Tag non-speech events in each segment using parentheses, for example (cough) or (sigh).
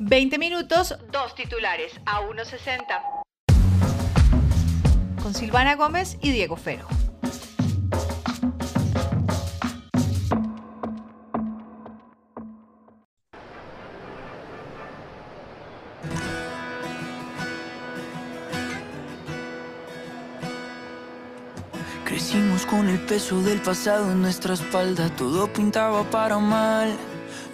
20 minutos, dos titulares a 1.60. Con Silvana Gómez y Diego Fero. Crecimos con el peso del pasado en nuestra espalda, todo pintaba para mal.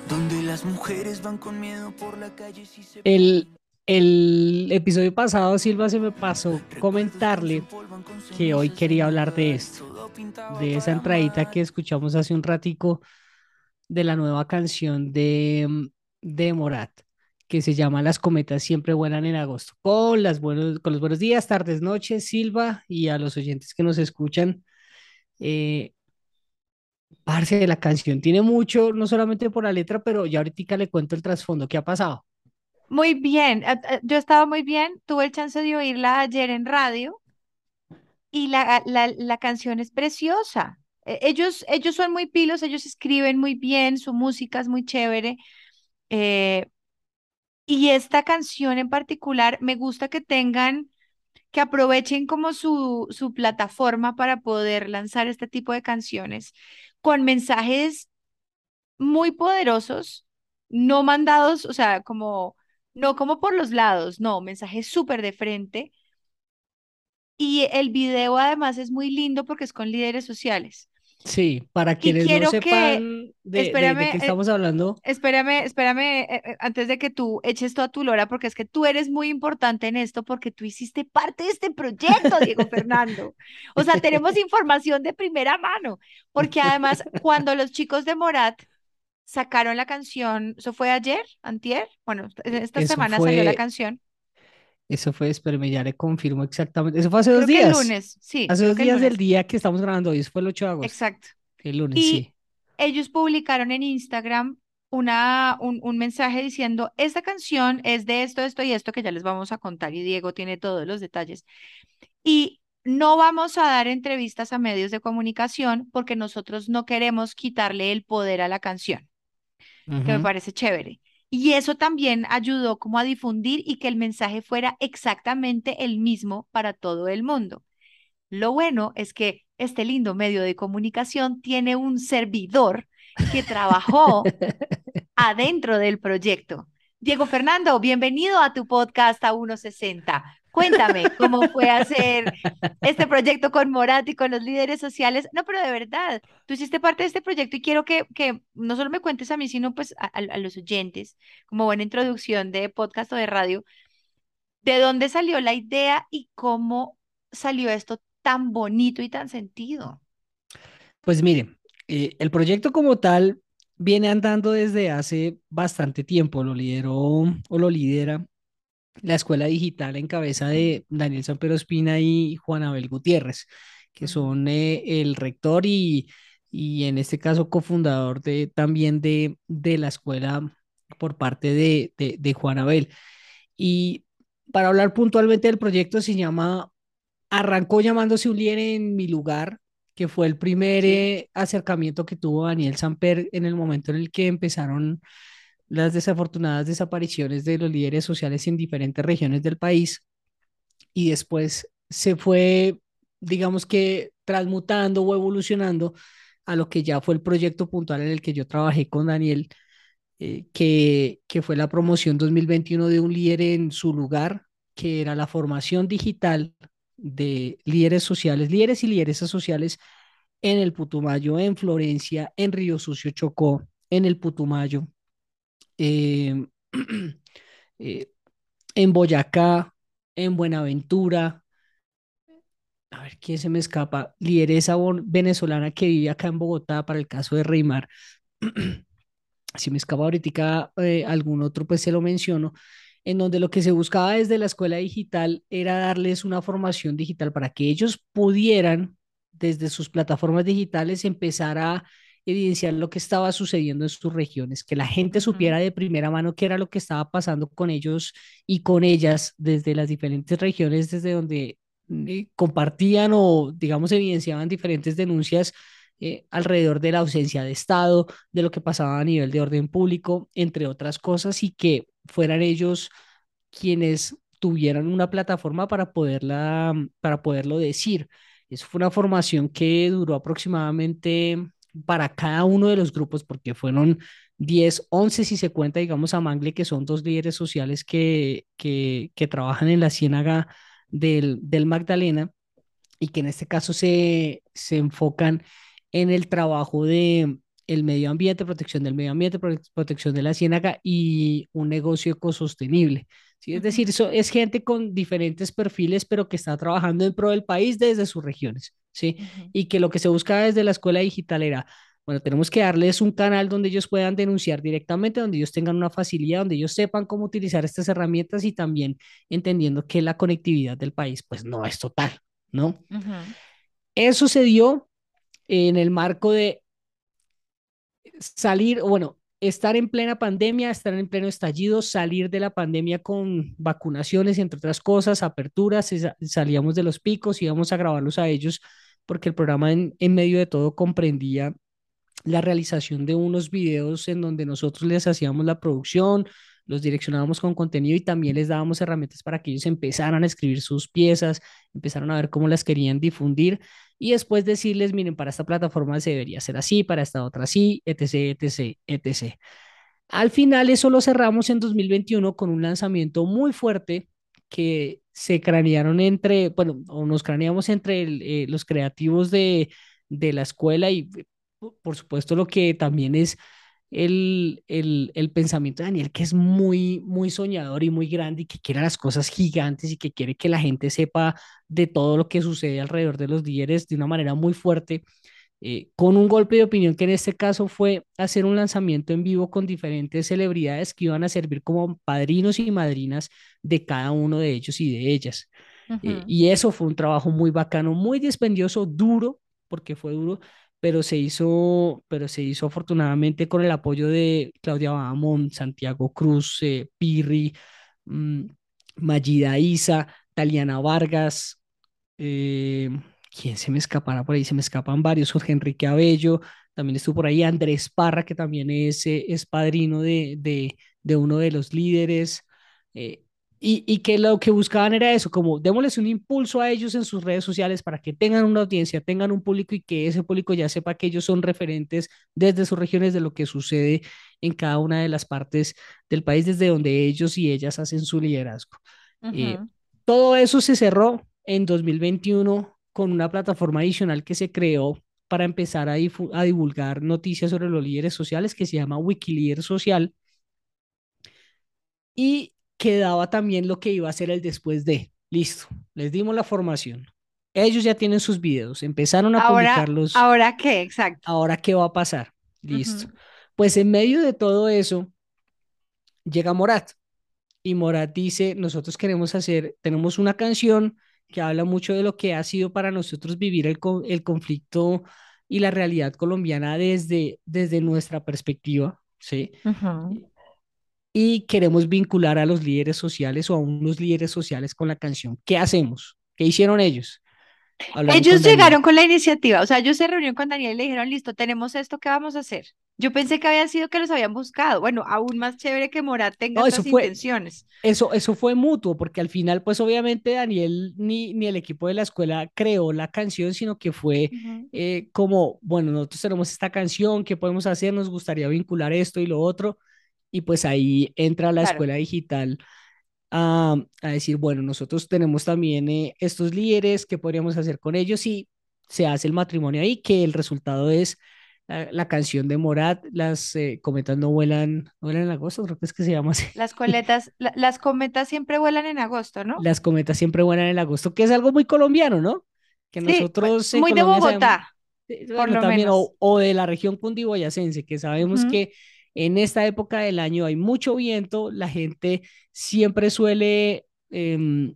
Donde las mujeres van con miedo por la calle. el, el episodio pasado, Silva, se me pasó comentarle que hoy quería hablar de esto, de esa entradita que escuchamos hace un ratico de la nueva canción de, de Morat, que se llama Las cometas siempre vuelan en agosto. Con, las buenos, con los buenos días, tardes, noches, Silva, y a los oyentes que nos escuchan. Eh, Parce, la canción tiene mucho, no solamente por la letra, pero ya ahorita le cuento el trasfondo. ¿Qué ha pasado? Muy bien, yo estaba muy bien, tuve el chance de oírla ayer en radio y la, la, canción es preciosa. E, ellos, ellos son muy pilos, ellos escriben muy bien, su música es muy chévere. Eh, y esta canción en particular, me gusta que tengan, que aprovechen como su, su plataforma para poder lanzar este tipo de canciones con mensajes muy poderosos, no mandados, o sea, como, no como por los lados, no, mensajes súper de frente. Y el video además es muy lindo porque es con líderes sociales. Sí, para quienes no sepan de, qué eh, estamos hablando. Espérame, espérame, eh, eh, antes de que tú eches toda tu lora, porque es que tú eres muy importante en esto, porque tú hiciste parte de este proyecto, Diego (laughs) Fernando. O sea, tenemos información de primera mano, porque además, cuando los chicos de Morat sacaron la canción, ¿eso fue ayer, antier? Bueno, esta semana salió la canción. Eso fue, espérame, ya le confirmo exactamente. Eso fue hace dos días. el lunes, sí. Hace dos días del día que estamos grabando hoy, eso fue el 8 de agosto. Exacto. El lunes, y sí. Ellos publicaron en Instagram una, un, un, mensaje diciendo, esta canción es de esto, esto y esto que ya les vamos a contar y Diego tiene todos los detalles. Y no vamos a dar entrevistas a medios de comunicación porque nosotros no queremos quitarle el poder a la canción, que me parece chévere. Y eso también ayudó como a difundir y que el mensaje fuera exactamente el mismo para todo el mundo. Lo bueno es que este lindo medio de comunicación tiene un servidor que trabajó (laughs) adentro del proyecto. Diego Fernando, bienvenido a tu podcast a 160. Cuéntame cómo fue hacer (laughs) este proyecto con Morat y con los líderes sociales. No, pero de verdad, tú hiciste parte de este proyecto y quiero que, que no solo me cuentes a mí, sino pues a, a los oyentes, como buena introducción de podcast o de radio, de dónde salió la idea y cómo salió esto tan bonito y tan sentido. Pues mire, eh, el proyecto como tal viene andando desde hace bastante tiempo, lo lideró o lo lidera la escuela digital en cabeza de Daniel Pedro Espina y Juan Abel Gutiérrez, que son eh, el rector y, y, en este caso cofundador de, también de, de la escuela por parte de, de, Juan Abel. Y para hablar puntualmente del proyecto se llama, arrancó llamándose un líder en mi lugar, que fue el primer eh, acercamiento que tuvo Daniel Samper en el momento en el que empezaron las desafortunadas desapariciones de los líderes sociales en diferentes regiones del país y después se fue, digamos que, transmutando o evolucionando a lo que ya fue el proyecto puntual en el que yo trabajé con Daniel, eh, que, que fue la promoción 2021 de un líder en su lugar, que era la formación digital de líderes sociales, líderes y lideresas sociales en el Putumayo, en Florencia, en Río Sucio Chocó, en el Putumayo, Em, (clears throat) eh, en Boyacá, en Buenaventura. A ver, ¿quién se me escapa? Lideresa venezolana que vive acá en Bogotá para el caso de Reymar. (clears throat) si me escapa ahorita eh, algún otro, pues se lo menciono, en donde lo que se buscaba desde la escuela digital era darles una formación digital para que ellos pudieran, desde sus plataformas digitales, empezar a evidenciar lo que estaba sucediendo en sus regiones, que la gente supiera de primera mano qué era lo que estaba pasando con ellos y con ellas desde las diferentes regiones, desde donde eh, compartían o, digamos, evidenciaban diferentes denuncias eh, alrededor de la ausencia de Estado, de lo que pasaba a nivel de orden público, entre otras cosas, y que fueran ellos quienes tuvieran una plataforma para, poderla, para poderlo decir. Eso fue una formación que duró aproximadamente para cada uno de los grupos, porque fueron 10, 11 si se cuenta, digamos, a Mangle, que son dos líderes sociales que, que, que trabajan en la ciénaga del, del Magdalena y que en este caso se, se enfocan en el trabajo de el medio ambiente, protección del medio ambiente, protección de la ciénaga y un negocio ecosostenible. ¿Sí? Es decir, eso es gente con diferentes perfiles, pero que está trabajando en pro del país desde sus regiones. ¿sí? Y que lo que se busca desde la escuela digital era, bueno, tenemos que darles un canal donde ellos puedan denunciar directamente, donde ellos tengan una facilidad, donde ellos sepan cómo utilizar estas herramientas y también entendiendo que la conectividad del país pues no es total, ¿no? Eso se dio en el marco de salir, bueno, estar en plena pandemia, estar en pleno estallido, salir de la pandemia con vacunaciones, entre otras cosas, aperturas, salíamos de los picos, íbamos a grabarlos a ellos, porque el programa en, en medio de todo comprendía la realización de unos videos en donde nosotros les hacíamos la producción, los direccionábamos con contenido y también les dábamos herramientas para que ellos empezaran a escribir sus piezas, empezaran a ver cómo las querían difundir y después decirles, miren, para esta plataforma se debería hacer así, para esta otra así, etc., etc., etc. Al final eso lo cerramos en 2021 con un lanzamiento muy fuerte que se cranearon entre, bueno, o nos craneamos entre eh, los creativos de, de la escuela y por supuesto lo que también es el, el, el, pensamiento de Daniel, que es muy, muy soñador y muy grande y que quiere las cosas gigantes y que quiere que la gente sepa de todo lo que sucede alrededor de los líderes de una manera muy fuerte, eh, con un golpe de opinión que en este caso fue hacer un lanzamiento en vivo con diferentes celebridades que iban a servir como padrinos y madrinas de cada uno de ellos y de ellas. Eh, y eso fue un trabajo muy bacano, muy dispendioso, duro, porque fue duro, pero se hizo, pero se hizo afortunadamente con el apoyo de Claudia Bahamón, Santiago Cruz, eh, Pirri, mmm, Magida Isa, Taliana Vargas, eh, ¿quién se me escapará por ahí? Se me escapan varios, Jorge Enrique Abello, también estuvo por ahí Andrés Parra, que también es, eh, es padrino de, de, de, uno de los líderes. Y, que lo que buscaban era eso, como démosles un impulso a ellos en sus redes sociales para que tengan una audiencia, tengan un público y que ese público ya sepa que ellos son referentes desde sus regiones de lo que sucede en cada una de las partes del país desde donde ellos y ellas hacen su liderazgo. Eh, todo eso se cerró en 2021 con una plataforma adicional que se creó para empezar a, a divulgar noticias sobre los líderes sociales que se llama Wikilíder Social. Y quedaba también lo que iba a ser el después de. Listo, les dimos la formación. Ellos ya tienen sus videos, empezaron a ahora, publicarlos. ¿Ahora qué? Exacto. ¿Ahora qué va a pasar? Listo. Pues en medio de todo eso, llega Morat. Y Morat dice, nosotros queremos hacer, tenemos una canción que habla mucho de lo que ha sido para nosotros vivir el, el conflicto y la realidad colombiana desde, desde nuestra perspectiva, ¿sí? Y queremos vincular a los líderes sociales o a unos líderes sociales con la canción. ¿Qué hacemos? ¿Qué hicieron ellos? ellos llegaron con la iniciativa, o sea, ellos se reunieron con Daniel y le dijeron, listo, tenemos esto, ¿qué vamos a hacer? Yo pensé que había sido que los habían buscado. Bueno, aún más chévere que Morat tenga no, esas intenciones. Eso, eso fue mutuo, porque al final, pues obviamente Daniel ni, ni el equipo de la escuela creó la canción, sino que fue eh, como, bueno, nosotros tenemos esta canción, ¿qué podemos hacer? Nos gustaría vincular esto y lo otro y pues ahí entra la escuela digital a, a, decir, bueno, nosotros tenemos también eh, estos líderes, ¿qué podríamos hacer con ellos? Y se hace el matrimonio ahí, que el resultado es la, canción de Morat, las eh, cometas no vuelan, vuelan en agosto, creo que es que se llama así. Las (laughs) coletas, las cometas siempre vuelan en agosto, ¿no? Las cometas siempre vuelan en agosto, que es algo muy colombiano, ¿no? Que nosotros... muy de Bogotá. por lo también, O, de la región cundiboyacense, que sabemos que en esta época del año hay mucho viento, la gente siempre suele em,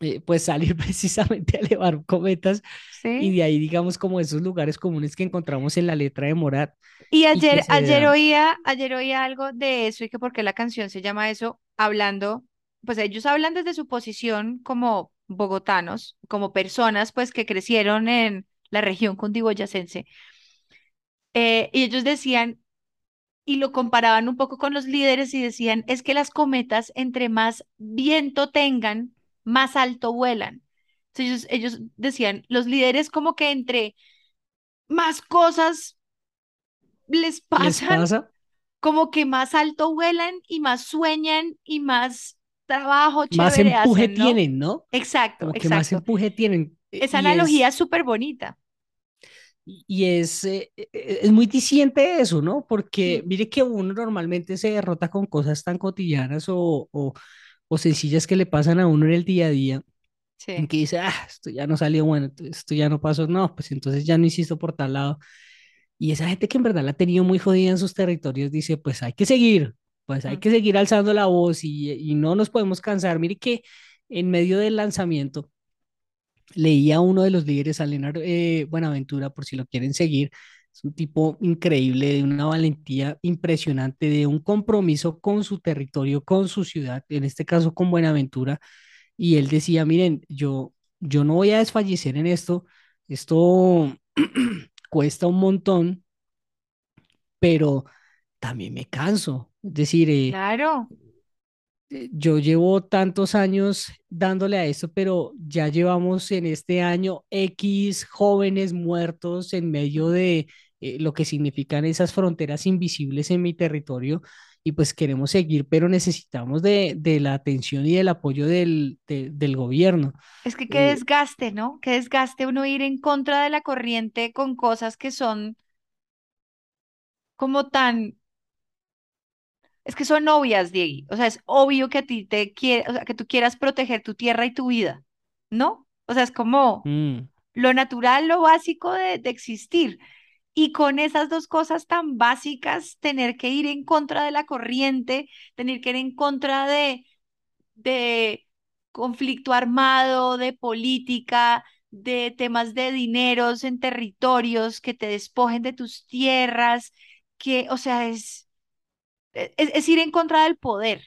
eh, pues salir (laughs) precisamente a elevar cometas y de ahí digamos como esos lugares comunes que encontramos en la letra de Morat. Y ayer, ayer, oía, ayer oía algo de eso y que porque la canción se llama eso, hablando, pues ellos hablan desde su posición como bogotanos, como personas pues que crecieron en la región cundiboyacense. Eh, y ellos decían, y lo comparaban un poco con los líderes y decían, es que las cometas, entre más viento tengan, más alto vuelan. Entonces ellos, ellos decían, los líderes como que entre más cosas les (laughs) ¿Les pasan, pasa? como que más alto vuelan y más sueñan y más trabajo Más empuje hacen, ¿no? tienen, ¿no? Exacto, Como que más exacto. empuje tienen. eh, Esa Y analogía es súper bonita. Y es, eh, eh, es muy diciente eso, ¿no? Porque mire que uno normalmente se derrota con cosas tan cotidianas o, o, o sencillas que le pasan a uno en el día a día, en sí. que dice, ah, esto ya no salió bueno, esto esto ya no pasó, no, pues entonces ya no insisto por tal lado. Y esa gente que en verdad la ha tenido muy jodida en sus territorios dice, pues hay que seguir, pues hay Mm. que seguir alzando la voz y, y no nos podemos cansar. Mire que en medio del lanzamiento leía a uno de los líderes, Alenar eh, Buenaventura, por si lo quieren seguir. Es un tipo increíble, de una valentía impresionante, de un compromiso con su territorio, con su ciudad, en este caso con Buenaventura. Y él decía, miren, yo, yo no voy a desfallecer en esto, esto (clears throat) cuesta un montón, pero también me canso. Es decir, eh, Claro, yo llevo tantos años dándole a esto, pero ya llevamos en este año X jóvenes muertos en medio de eh, lo que significan esas fronteras invisibles en mi territorio. Y pues queremos seguir, pero necesitamos de, de la atención y del apoyo del, de- del gobierno. es que qué Eh, desgaste, ¿no? Qué desgaste uno ir en contra de la corriente con cosas que son como tan, es que son obvias, Diego. O sea, es obvio que a ti te quiere, o sea, que tú quieras proteger tu tierra y tu vida, ¿no? O sea, es como mm, lo natural, lo básico de, de existir. Y con esas dos cosas tan básicas, tener que ir en contra de la corriente, tener que ir en contra de, de conflicto armado, de política, de temas de dineros en territorios que te despojen de tus tierras, que, o sea, es, es, es ir en contra del poder.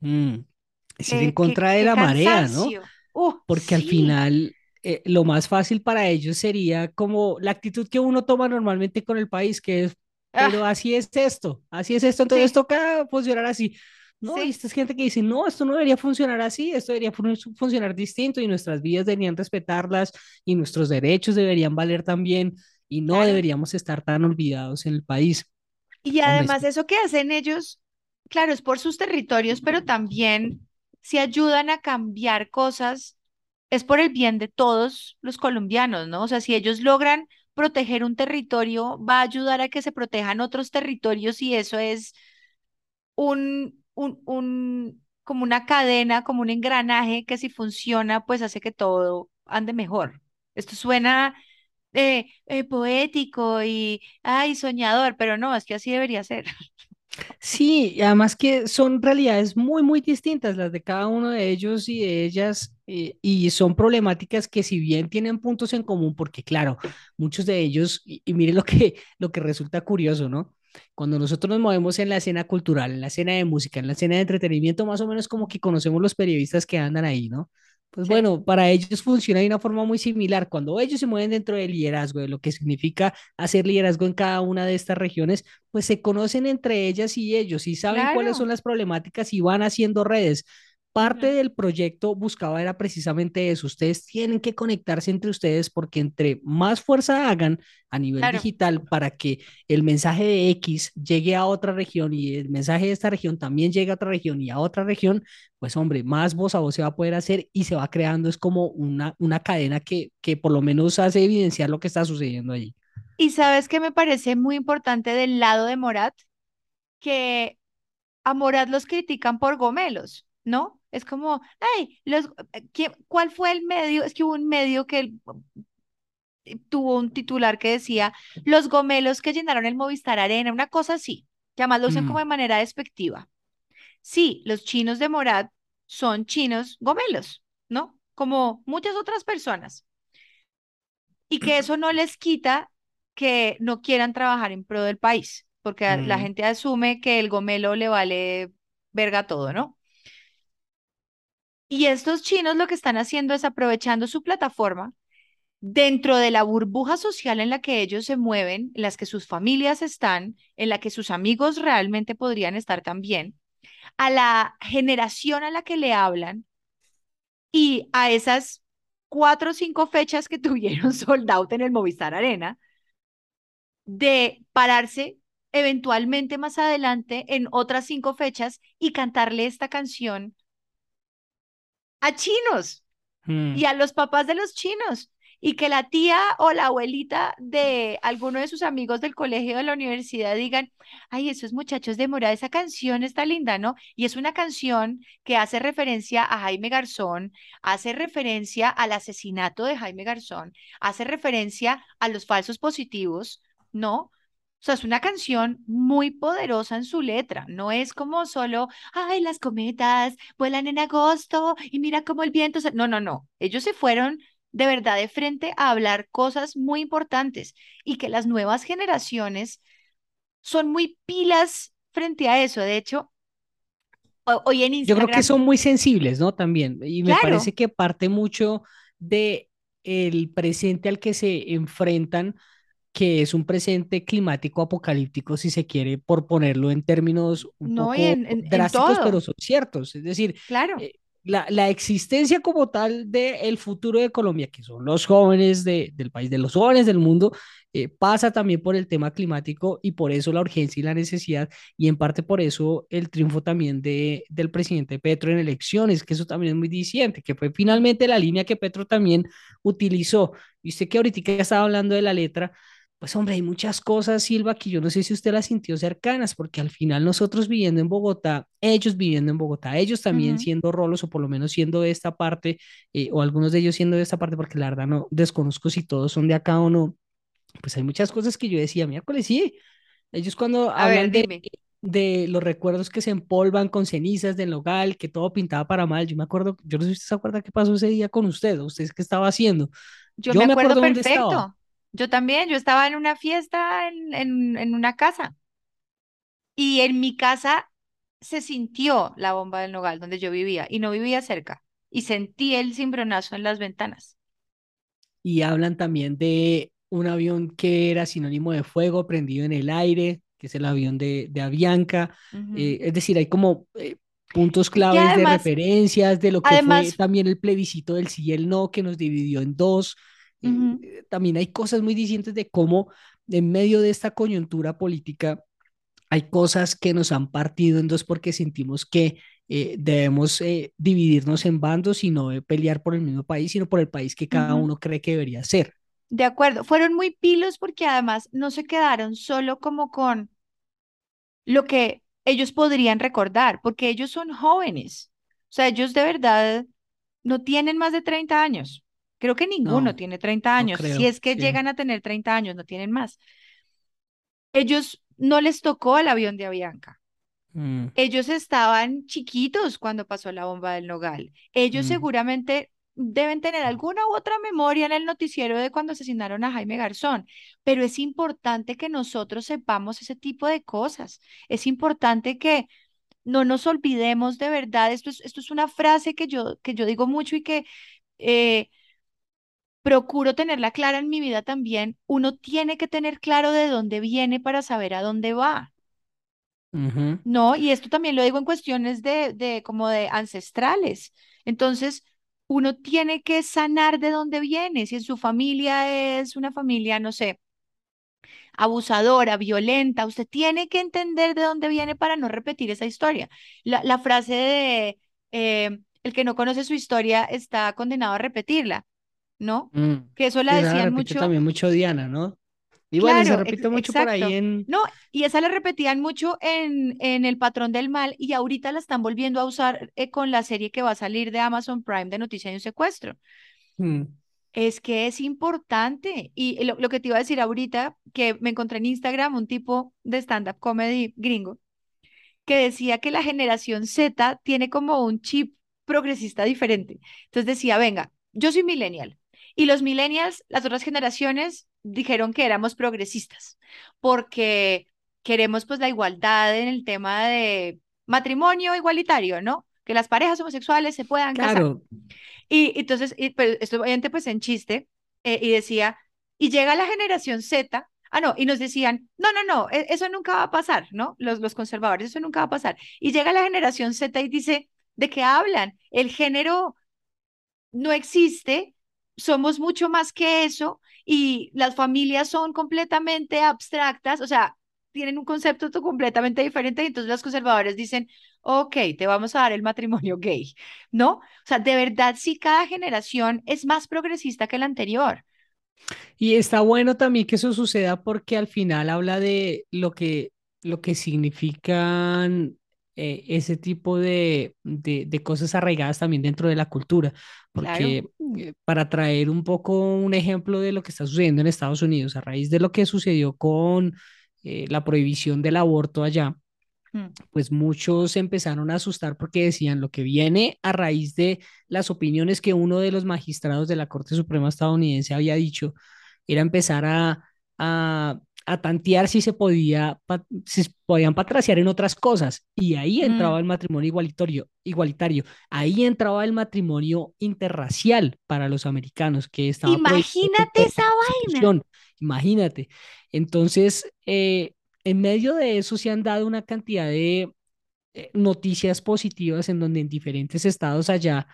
mm, es ir en qué, contra de qué la marea, ¿no? Uh, porque al final eh, lo más fácil para ellos sería como la actitud que uno toma normalmente con el país, que es, pero ah, así es esto, así es esto, entonces sí, toca funcionar así. No, y sí, esta es gente que dice, no, esto no debería funcionar así, esto debería fun- funcionar distinto y nuestras vidas deberían respetarlas y nuestros derechos deberían valer también y no claro. deberíamos estar tan olvidados en el país. Y además eso que hacen ellos, claro, es por sus territorios, pero también si ayudan a cambiar cosas, es por el bien de todos los colombianos, ¿no? O sea, si ellos logran proteger un territorio, va a ayudar a que se protejan otros territorios y eso es un, un, un, como una cadena, como un engranaje que si funciona, pues hace que todo ande mejor. Esto suena eh, eh, poético y, ay, soñador, pero no, es que así debería ser. Sí, y además que son realidades muy, muy distintas las de cada uno de ellos y de ellas, eh, y son problemáticas que si bien tienen puntos en común, porque claro, muchos de ellos, y, y mire lo que, lo que resulta curioso, ¿no? Cuando nosotros nos movemos en la escena cultural, en la escena de música, en la escena de entretenimiento, más o menos como que conocemos los periodistas que andan ahí, ¿no? Pues Sí, bueno, para ellos funciona de una forma muy similar. Cuando ellos se mueven dentro del liderazgo, de lo que significa hacer liderazgo en cada una de estas regiones, pues se conocen entre ellas y ellos y saben cuáles son las problemáticas y van haciendo redes. Parte del proyecto buscaba era precisamente eso. Ustedes tienen que conectarse entre ustedes porque entre más fuerza hagan a nivel Claro. digital para que el mensaje de X llegue a otra región y el mensaje de esta región también llegue a otra región y a otra región, pues hombre, más voz a voz se va a poder hacer y se va creando, es como una, una cadena que, que por lo menos hace evidenciar lo que está sucediendo allí. Y sabes que me parece muy importante del lado de Morat, que a Morat los critican por gomelos, ¿no? Es como, ay, los, eh, ¿qué- ¿cuál fue el medio? Es que hubo un medio que eh, tuvo un titular que decía, los gomelos que llenaron el Movistar Arena, una cosa así, que además lo usan como Mm, de manera despectiva. Sí, los chinos de Morat son chinos gomelos, ¿no? Como muchas otras personas. Y que eso no les quita que no quieran trabajar en pro del país, porque la mm, gente asume que el gomelo le vale verga todo, ¿no? Y estos chinos lo que están haciendo es aprovechando su plataforma dentro de la burbuja social en la que ellos se mueven, en las que sus familias están, en la que sus amigos realmente podrían estar también, a la generación a la que le hablan y a esas cuatro o cinco fechas que (laughs) tuvieron sold out en el Movistar Arena, de pararse eventualmente más adelante en otras cinco fechas y cantarle esta canción a chinos Mm. y a los papás de los chinos y que la tía o la abuelita de alguno de sus amigos del colegio o de la universidad digan, ay, esos muchachos de Mora, esa canción está linda, ¿no? Y es una canción que hace referencia a Jaime Garzón, hace referencia al asesinato de Jaime Garzón, hace referencia a los falsos positivos, ¿no? O sea, es una canción muy poderosa en su letra. No es como solo, ay, las cometas vuelan en agosto y mira cómo el viento se... No, no, no. Ellos se fueron de verdad de frente a hablar cosas muy importantes y que las nuevas generaciones son muy pilas frente a eso. De hecho, ho- hoy en Yo creo que Instagram, son muy sensibles, ¿no? También. Y me claro, parece que parte mucho de el presente al que se enfrentan, que es un presente climático apocalíptico, si se quiere, por ponerlo en términos un no, poco en, en, en drásticos, pero todo, son ciertos. Es decir, claro. eh, la, la existencia como tal del futuro de Colombia, que son los jóvenes de, del país, de los jóvenes del mundo, eh, pasa también por el tema climático y por eso la urgencia y la necesidad, y en parte por eso el triunfo también de, del presidente Petro en elecciones, que eso también es muy diciente, que fue finalmente la línea que Petro también utilizó. Y usted que ahorita estaba hablando de la letra, pues hombre, hay muchas cosas, Silva, que yo no sé si usted las sintió cercanas, porque al final nosotros viviendo en Bogotá, ellos viviendo en Bogotá, ellos también Ujú. siendo rolos o por lo menos siendo de esta parte, eh, o algunos de ellos siendo de esta parte, porque la verdad no desconozco si todos son de acá o no, pues hay muchas cosas que yo decía, miércoles, sí, ellos cuando A ver, hablan de, dime. de los recuerdos que se empolvan con cenizas del hogar, que todo pintaba para mal, yo me acuerdo, yo no sé si usted se acuerda qué pasó ese día con usted, o usted qué estaba haciendo, Yo me yo me acuerdo acuerdo dónde estaba. Yo también, yo estaba en una fiesta en, en, en una casa y en mi casa se sintió la bomba del Nogal donde yo vivía y no vivía cerca y sentí el cimbronazo en las ventanas. y hablan también de un avión que era sinónimo de fuego prendido en el aire, que es el avión de, de Avianca. Ujú. Eh, es decir, hay como eh, puntos claves de referencias de lo que fue también el plebiscito del sí y el no, que nos dividió en dos. Eh, eh, también hay cosas muy distintas de cómo en medio de esta coyuntura política hay cosas que nos han partido en dos porque sentimos que eh, debemos eh, dividirnos en bandos y no pelear por el mismo país, sino por el país que cada uno cree que debería ser. De acuerdo, fueron muy pilos porque además no se quedaron solo como con lo que ellos podrían recordar, porque ellos son jóvenes. O sea, ellos de verdad no tienen más de 30 años. Creo que ninguno No, tiene 30 no años. Si es que sí. llegan a tener 30 años, no tienen más. Ellos no les tocó el avión de Avianca. Mm, Ellos estaban chiquitos cuando pasó la bomba del Nogal. Ellos mm, seguramente deben tener alguna u otra memoria en el noticiero de cuando asesinaron a Jaime Garzón, pero es importante que nosotros sepamos ese tipo de cosas. Es importante que no nos olvidemos de verdad. Esto es, esto es una frase que yo, que yo digo mucho y que eh, procuro tenerla clara en mi vida también. Uno tiene que tener claro de dónde viene para saber a dónde va. No, y esto también lo digo en cuestiones de, de como de ancestrales. Entonces, uno tiene que sanar de dónde viene. Si en su familia es una familia, no sé, abusadora, violenta, usted tiene que entender de dónde viene para no repetir esa historia. La, la frase de eh, el que no conoce su historia está condenado a repetirla, ¿no? Mm. Que eso la Esa decían mucho también mucho Diana, ¿no? Se Claro, ex- repite mucho por ahí en... No, y esa la repetían mucho en, en El Patrón del Mal y ahorita la están volviendo a usar eh, con la serie que va a salir de Amazon Prime de Noticia de un Secuestro. Mm, Es que es importante. Y lo, lo que te iba a decir ahorita, que me encontré en Instagram un tipo de stand-up comedy gringo que decía que la generación Z tiene como un chip progresista diferente. Entonces decía, venga, yo soy millennial y los millennials, las otras generaciones dijeron que éramos progresistas porque queremos pues la igualdad en el tema de matrimonio igualitario, ¿no? Que las parejas homosexuales se puedan casar. Claro, Y entonces, y, pues, esto obviamente pues en chiste, eh, y decía, y llega la generación Z, ah, no, y nos decían, no, no, no, e, eso nunca va a pasar, ¿no? Los, los conservadores, eso nunca va a pasar. Y llega la generación Z y dice, ¿de qué hablan? El género no existe, somos mucho más que eso y las familias son completamente abstractas, o sea, tienen un concepto completamente diferente y entonces los conservadores dicen, ok, te vamos a dar el matrimonio gay, ¿no? O sea, de verdad, sí, cada generación es más progresista que la anterior. Y está bueno también que eso suceda porque al final habla de lo que, lo que significan eh, ese tipo de, de, cosas arraigadas también dentro de la cultura. Porque eh, para traer un poco un ejemplo de lo que está sucediendo en Estados Unidos, a raíz de lo que sucedió con eh, la prohibición del aborto allá, mm. pues muchos empezaron a asustar porque decían lo que viene a raíz de las opiniones que uno de los magistrados de la Corte Suprema estadounidense había dicho, era empezar a, a a tantear si se podía, si podían patraciar en otras cosas. Y ahí entraba mm. el matrimonio igualitario, igualitario. Ahí entraba el matrimonio interracial para los americanos, que estaba... Imagínate esa vaina. Imagínate. Entonces, eh, en medio de eso se han dado una cantidad de eh, noticias positivas en donde en diferentes estados allá,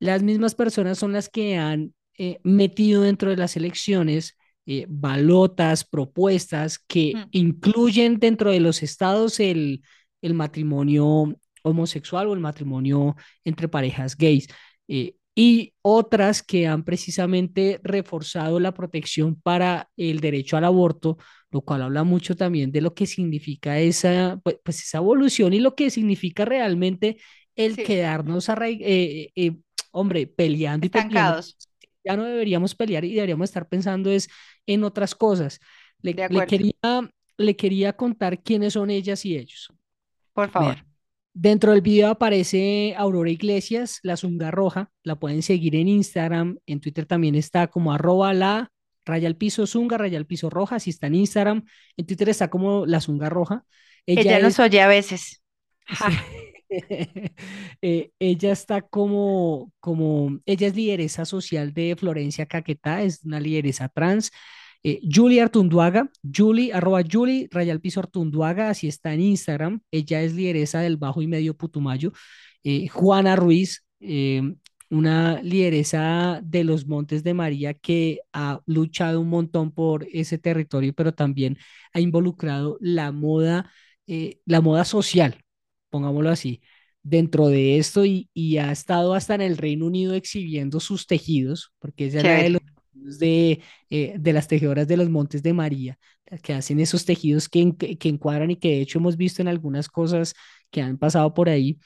las mismas personas son las que han eh, metido dentro de las elecciones eh, balotas, propuestas que mm. incluyen dentro de los estados el, el, matrimonio homosexual o el matrimonio entre parejas gays. Eh, y otras que han precisamente reforzado la protección para el derecho al aborto, lo cual habla mucho también de lo que significa esa, pues, pues esa evolución y lo que significa realmente el quedarnos a eh, hombre, peleando y peleando ya no deberíamos pelear y deberíamos estar pensando es en otras cosas. Le, quería, le quería contar quiénes son ellas y ellos. Por favor. dentro del video aparece Aurora Iglesias, la zunga roja. La pueden seguir en Instagram. En Twitter también está como arroba la raya al piso zunga, raya al piso roja. Si está en Instagram, en Twitter está como la zunga roja. Ella, nos oye a veces. (laughs) (laughs) Eh, ella está como, como, ella es lideresa social de Florencia Caquetá, es una lideresa trans. Eh, Julie Artunduaga, Julie, arroba Julie, Rayal Piso Artunduaga, así está en Instagram. Ella es lideresa del Bajo y Medio Putumayo. Eh, Juana Ruiz, una lideresa de los Montes de María que ha luchado un montón por ese territorio, pero también ha involucrado la moda, la moda social, pongámoslo así, dentro de esto y, ha estado hasta en el Reino Unido exhibiendo sus tejidos, porque es de los de, eh, de las tejedoras de los Montes de María, que hacen esos tejidos que, que, encuadran y que de hecho hemos visto en algunas cosas que han pasado por ahí.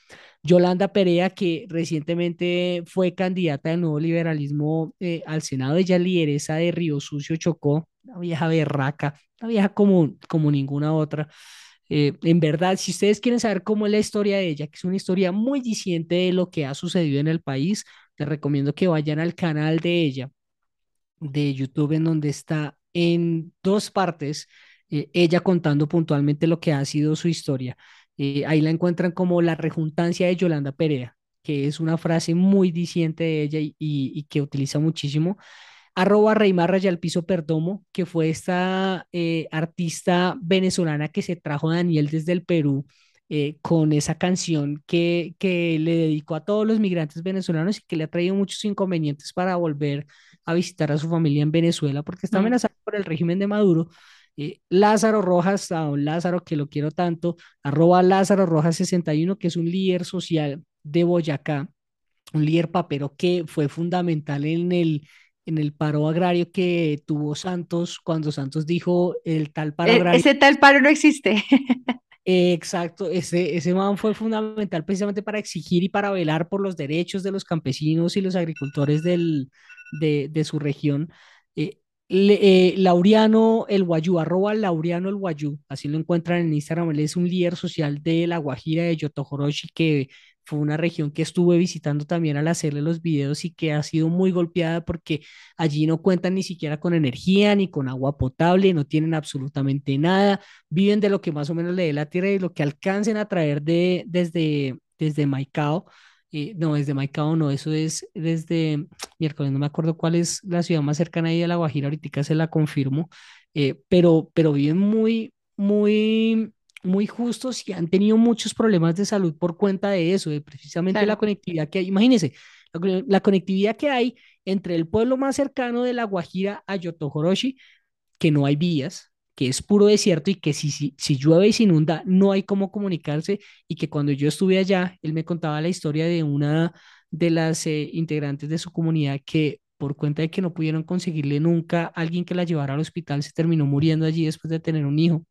Yolanda Perea, que recientemente fue candidata del nuevo liberalismo eh, al Senado, ella es lideresa de Río Sucio Chocó, una vieja berraca, una vieja como, como ninguna otra. Eh, en verdad, si ustedes quieren saber cómo es la historia de ella, que es una historia muy diciente de lo que ha sucedido en el país, les recomiendo que vayan al canal de ella, de YouTube, en donde está en dos partes, eh, ella contando puntualmente lo que ha sido su historia. Eh, ahí la encuentran como la rejuntancia de Yolanda Perea, que es una frase muy diciente de ella y que utiliza muchísimo arroba Reymar al Piso Perdomo, que fue esta eh, artista venezolana que se trajo Daniel desde el Perú eh, con esa canción que, que le dedicó a todos los migrantes venezolanos y que le ha traído muchos inconvenientes para volver a visitar a su familia en Venezuela porque está mm. amenazado por el régimen de Maduro. Eh, Lázaro Rojas, a don Lázaro, que lo quiero tanto, arroba Lázaro Rojas 61, que es un líder social de Boyacá, un líder papero que fue fundamental en el en el paro agrario que tuvo Santos cuando Santos dijo el tal paro e, agrario. Ese tal paro no existe. (laughs) exacto, ese, ese man fue fundamental precisamente para exigir y para velar por los derechos de los campesinos y los agricultores del, de, de su región. Eh, eh, Laureano el Guayú, arroba Laureano el Guayú, así lo encuentran en Instagram, él es un líder social de La Guajira de Yotojoroshi que fue una región que estuve visitando también al hacerle los videos y que ha sido muy golpeada porque allí no cuentan ni siquiera con energía ni con agua potable, no tienen absolutamente nada, viven de lo que más o menos le dé la tierra y lo que alcancen a traer de, desde, desde Maicao. eh, no, desde Maicao no, eso es desde (tsk) miércoles, no me acuerdo cuál es la ciudad más cercana ahí a La Guajira, ahorita se la confirmo, eh, pero, pero viven muy, muy, muy justos y han tenido muchos problemas de salud por cuenta de eso, de precisamente la conectividad que hay. Imagínense, la, la, conectividad que hay entre el pueblo más cercano de La Guajira a Yotojoroshi, que no hay vías, que es puro desierto y que si, si, si llueve y se inunda no hay cómo comunicarse y que cuando yo estuve allá, él me contaba la historia de una de las eh, integrantes de su comunidad que por cuenta de que no pudieron conseguirle nunca a alguien que la llevara al hospital, se terminó muriendo allí después de tener un hijo.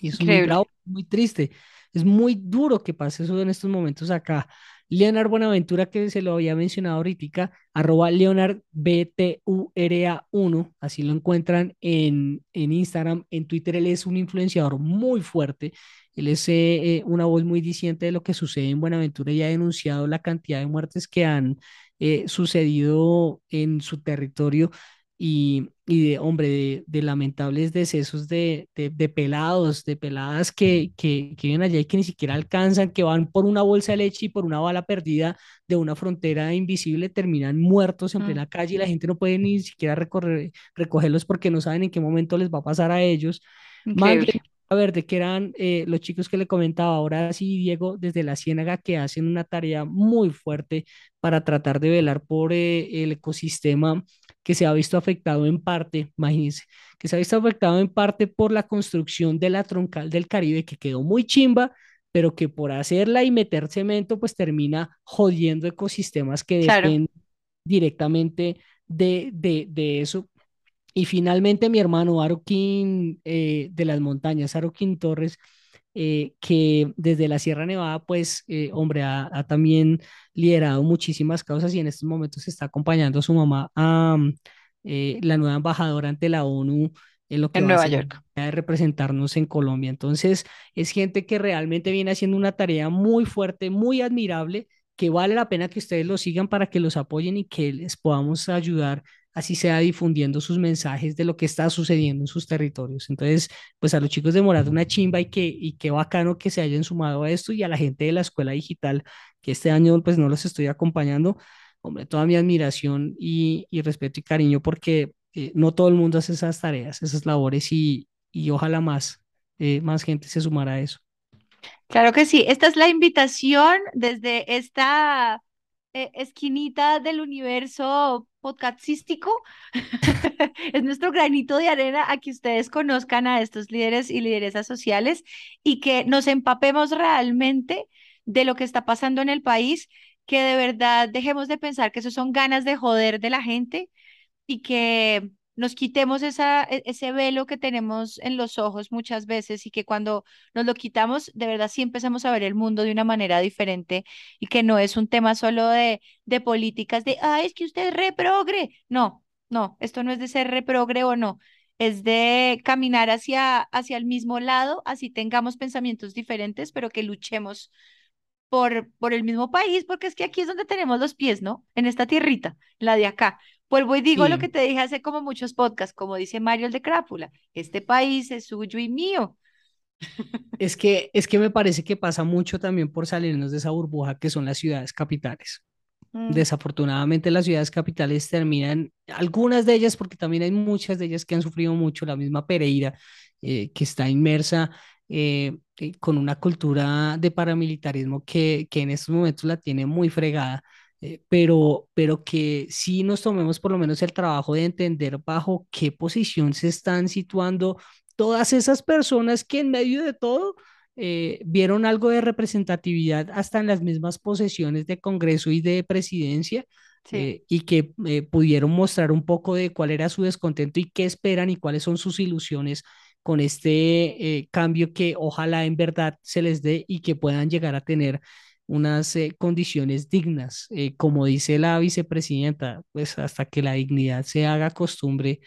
Y es muy bravo, muy triste. Es muy duro que pase eso en estos momentos acá. Leonard Buenaventura, que se lo había mencionado ahorita, arroba LeonardBTURA1, así lo encuentran en, en Instagram, en Twitter, él es un influenciador muy fuerte, él es eh, una voz muy diciente de lo que sucede en Buenaventura y ha denunciado la cantidad de muertes que han eh, sucedido en su territorio y, y de, hombre, de, lamentables decesos de, de, pelados, de peladas que, que, que, viven allá y que ni siquiera alcanzan, que van por una bolsa de leche y por una bala perdida de una frontera invisible, terminan muertos en plena calle y la gente no puede ni siquiera recorrer, recogerlos porque no saben en qué momento les va a pasar a ellos. a ver, de qué eran eh, los chicos que le comentaba, ahora sí, Diego, desde la Ciénaga, que hacen una tarea muy fuerte para tratar de velar por eh, el ecosistema que se ha visto afectado en parte, imagínense, que se ha visto afectado en parte por la construcción de la troncal del Caribe, que quedó muy chimba, pero que por hacerla y meter cemento, pues termina jodiendo ecosistemas que dependen directamente de, de, de, eso. Y finalmente mi hermano Aroquín eh, de las montañas, Aroquín Torres, eh, que desde la Sierra Nevada, pues, eh, hombre, ha, también liderado muchísimas causas y en estos momentos está acompañando a su mamá a eh, la nueva embajadora ante la ONU en lo que en Nueva York de representarnos en Colombia. Entonces, es gente que realmente viene haciendo una tarea muy fuerte, muy admirable, que vale la pena que ustedes lo sigan para que los apoyen y que les podamos ayudar así sea difundiendo sus mensajes de lo que está sucediendo en sus territorios. Entonces, pues a los chicos de Morado una chimba y que y qué bacano que se hayan sumado a esto y a la gente de la escuela digital que este año pues no los estoy acompañando. Hombre, toda mi admiración y, y respeto y cariño porque eh, no todo el mundo hace esas tareas, esas labores y, y ojalá más, eh, más gente se sumara a eso. Claro que sí. Esta es la invitación desde esta eh, esquinita del universo podcastístico. (laughs) es nuestro granito de arena a que ustedes conozcan a estos líderes y lideresas sociales y que nos empapemos realmente de lo que está pasando en el país, que de verdad dejemos de pensar que eso son ganas de joder de la gente y que nos quitemos e, ese velo que tenemos en los ojos muchas veces y que cuando nos lo quitamos, de verdad sí empezamos a ver el mundo de una manera diferente y que no es un tema solo de, de políticas, de, ah, es que usted reprogre. No, no, esto no es de ser reprogre o no, es de caminar hacia, hacia el mismo lado, así tengamos pensamientos diferentes, pero que luchemos por, por el mismo país, porque es que aquí es donde tenemos los pies, ¿no? En esta tierrita, la de acá. Vuelvo y digo lo que te dije hace como muchos podcasts, como dice Mario el de Crápula, este país es suyo y mío. Es que, es que me parece que pasa mucho también por salirnos de esa burbuja que son las ciudades capitales. Mm. Desafortunadamente las ciudades capitales terminan, algunas de ellas, porque también hay muchas de ellas que han sufrido mucho, la misma Pereira, eh, que está inmersa eh, eh, con una cultura de paramilitarismo que, que en estos momentos la tiene muy fregada eh, pero, pero que sí nos tomemos por lo menos el trabajo de entender bajo qué posición se están situando todas esas personas que en medio de todo eh, vieron algo de representatividad hasta en las mismas posesiones de Congreso y de presidencia eh, y que pudieron mostrar un poco de cuál era su descontento y qué esperan y cuáles son sus ilusiones con este cambio que ojalá en verdad se les dé y que puedan llegar a tener unas eh, condiciones dignas. Eh, como dice la vicepresidenta, pues hasta que la dignidad se haga costumbre,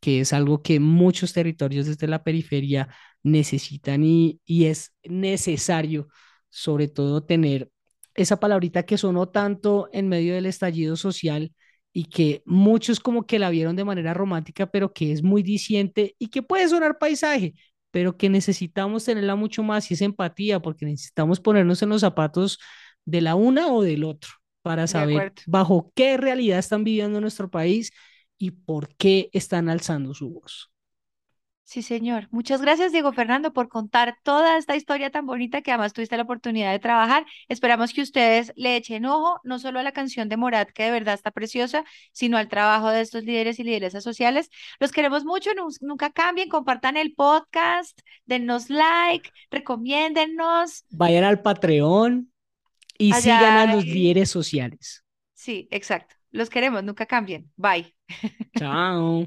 que es algo que muchos territorios desde la periferia necesitan y, y es necesario, sobre todo, tener esa palabrita que sonó tanto en medio del estallido social y que muchos como que la vieron de manera romántica, pero que es muy diciente y que puede sonar paisaje, pero que necesitamos tenerla mucho más y es empatía, porque necesitamos ponernos en los zapatos de la una o del otro para saber bajo qué realidad están viviendo nuestro país y por qué están alzando su voz. Sí, señor. Muchas gracias, Diego Fernando, por contar toda esta historia tan bonita que además tuviste la oportunidad de trabajar. Esperamos que ustedes le echen ojo no solo a la canción de Morat, que de verdad está preciosa, sino al trabajo de estos líderes y lideresas sociales. Los queremos mucho, nunca cambien, compartan el podcast, dennos like, recomiéndennos. Vayan al Patreon y sigan a los líderes sociales. Sí, exacto. Los queremos, nunca cambien. Bye. Chao.